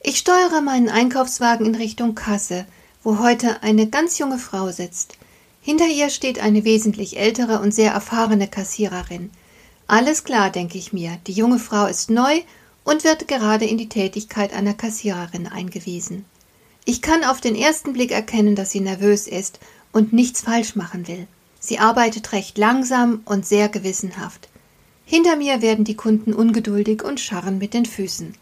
Ich steuere meinen Einkaufswagen in Richtung Kasse, wo heute eine ganz junge Frau sitzt. Hinter ihr steht eine wesentlich ältere und sehr erfahrene Kassiererin. Alles klar, denke ich mir, die junge Frau ist neu und wird gerade in die Tätigkeit einer Kassiererin eingewiesen. Ich kann auf den ersten Blick erkennen, dass sie nervös ist und nichts falsch machen will. Sie arbeitet recht langsam und sehr gewissenhaft. Hinter mir werden die Kunden ungeduldig und scharren mit den Füßen.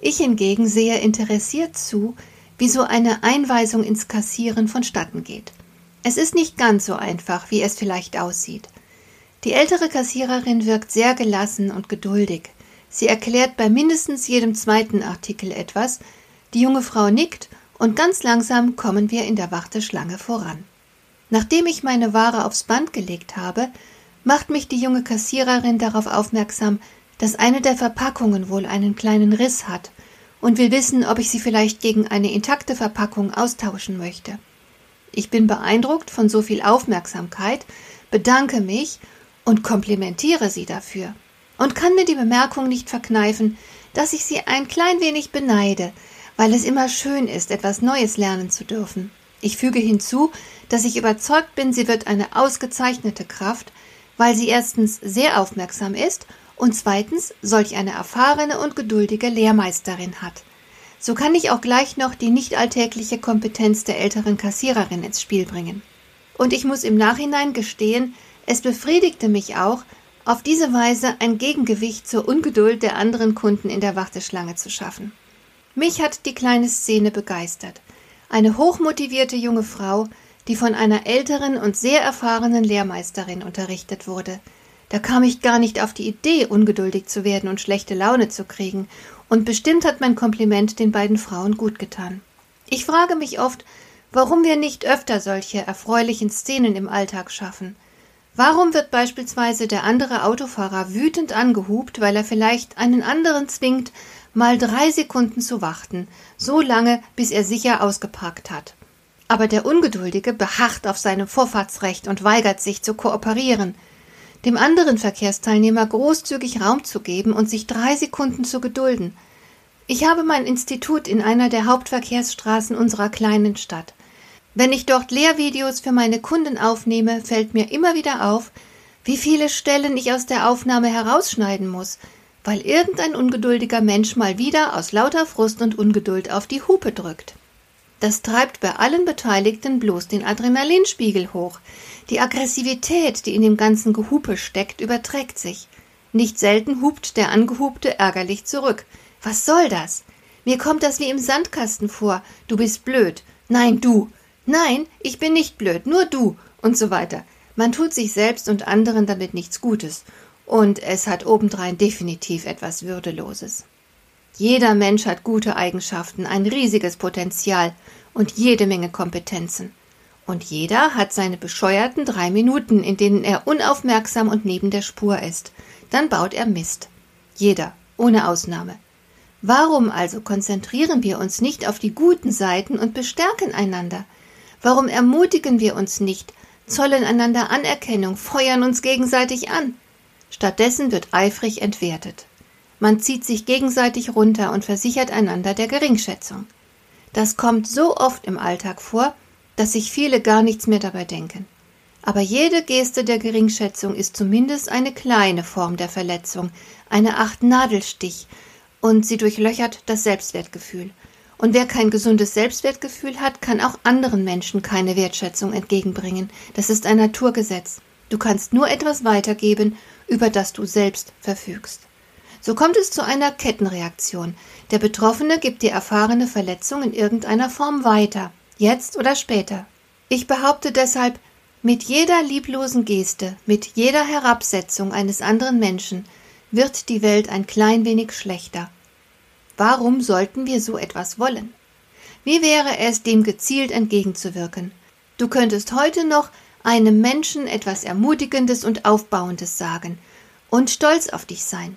Ich hingegen sehe interessiert zu, wie so eine Einweisung ins Kassieren vonstatten geht. Es ist nicht ganz so einfach, wie es vielleicht aussieht. Die ältere Kassiererin wirkt sehr gelassen und geduldig. Sie erklärt bei mindestens jedem zweiten Artikel etwas, die junge Frau nickt und ganz langsam kommen wir in der Warteschlange voran. Nachdem ich meine Ware aufs Band gelegt habe, macht mich die junge Kassiererin darauf aufmerksam, dass eine der Verpackungen wohl einen kleinen Riss hat und will wissen, ob ich sie vielleicht gegen eine intakte Verpackung austauschen möchte. Ich bin beeindruckt von so viel Aufmerksamkeit, bedanke mich und komplimentiere sie dafür und kann mir die Bemerkung nicht verkneifen, dass ich sie ein klein wenig beneide, weil es immer schön ist, etwas Neues lernen zu dürfen. Ich füge hinzu, dass ich überzeugt bin, sie wird eine ausgezeichnete Kraft, weil sie erstens sehr aufmerksam ist und zweitens solch eine erfahrene und geduldige Lehrmeisterin hat. So kann ich auch gleich noch die nicht alltägliche Kompetenz der älteren Kassiererin ins Spiel bringen. Und ich muss im Nachhinein gestehen, es befriedigte mich auch, auf diese Weise ein Gegengewicht zur Ungeduld der anderen Kunden in der Warteschlange zu schaffen. Mich hat die kleine Szene begeistert. Eine hochmotivierte junge Frau, die von einer älteren und sehr erfahrenen Lehrmeisterin unterrichtet wurde, da kam ich gar nicht auf die Idee, ungeduldig zu werden und schlechte Laune zu kriegen, und bestimmt hat mein Kompliment den beiden Frauen gut getan. Ich frage mich oft, warum wir nicht öfter solche erfreulichen Szenen im Alltag schaffen. Warum wird beispielsweise der andere Autofahrer wütend angehupt, weil er vielleicht einen anderen zwingt, mal drei Sekunden zu warten, so lange, bis er sicher ausgeparkt hat. Aber der Ungeduldige beharrt auf seinem Vorfahrtsrecht und weigert sich zu kooperieren dem anderen Verkehrsteilnehmer großzügig Raum zu geben und sich drei Sekunden zu gedulden. Ich habe mein Institut in einer der Hauptverkehrsstraßen unserer kleinen Stadt. Wenn ich dort Lehrvideos für meine Kunden aufnehme, fällt mir immer wieder auf, wie viele Stellen ich aus der Aufnahme herausschneiden muss, weil irgendein ungeduldiger Mensch mal wieder aus lauter Frust und Ungeduld auf die Hupe drückt. Das treibt bei allen Beteiligten bloß den Adrenalinspiegel hoch. Die Aggressivität, die in dem ganzen Gehupe steckt, überträgt sich. Nicht selten hupt der Angehubte ärgerlich zurück. Was soll das? Mir kommt das wie im Sandkasten vor. Du bist blöd. Nein, du. Nein, ich bin nicht blöd, nur du. Und so weiter. Man tut sich selbst und anderen damit nichts Gutes. Und es hat obendrein definitiv etwas Würdeloses. Jeder Mensch hat gute Eigenschaften, ein riesiges Potenzial und jede Menge Kompetenzen. Und jeder hat seine bescheuerten drei Minuten, in denen er unaufmerksam und neben der Spur ist. Dann baut er Mist. Jeder, ohne Ausnahme. Warum also konzentrieren wir uns nicht auf die guten Seiten und bestärken einander? Warum ermutigen wir uns nicht, zollen einander Anerkennung, feuern uns gegenseitig an? Stattdessen wird eifrig entwertet. Man zieht sich gegenseitig runter und versichert einander der Geringschätzung. Das kommt so oft im Alltag vor, dass sich viele gar nichts mehr dabei denken. Aber jede Geste der Geringschätzung ist zumindest eine kleine Form der Verletzung, eine Art Nadelstich, und sie durchlöchert das Selbstwertgefühl. Und wer kein gesundes Selbstwertgefühl hat, kann auch anderen Menschen keine Wertschätzung entgegenbringen. Das ist ein Naturgesetz. Du kannst nur etwas weitergeben, über das du selbst verfügst. So kommt es zu einer Kettenreaktion. Der Betroffene gibt die erfahrene Verletzung in irgendeiner Form weiter, jetzt oder später. Ich behaupte deshalb, mit jeder lieblosen Geste, mit jeder Herabsetzung eines anderen Menschen wird die Welt ein klein wenig schlechter. Warum sollten wir so etwas wollen? Wie wäre es, dem gezielt entgegenzuwirken? Du könntest heute noch einem Menschen etwas Ermutigendes und Aufbauendes sagen und stolz auf dich sein.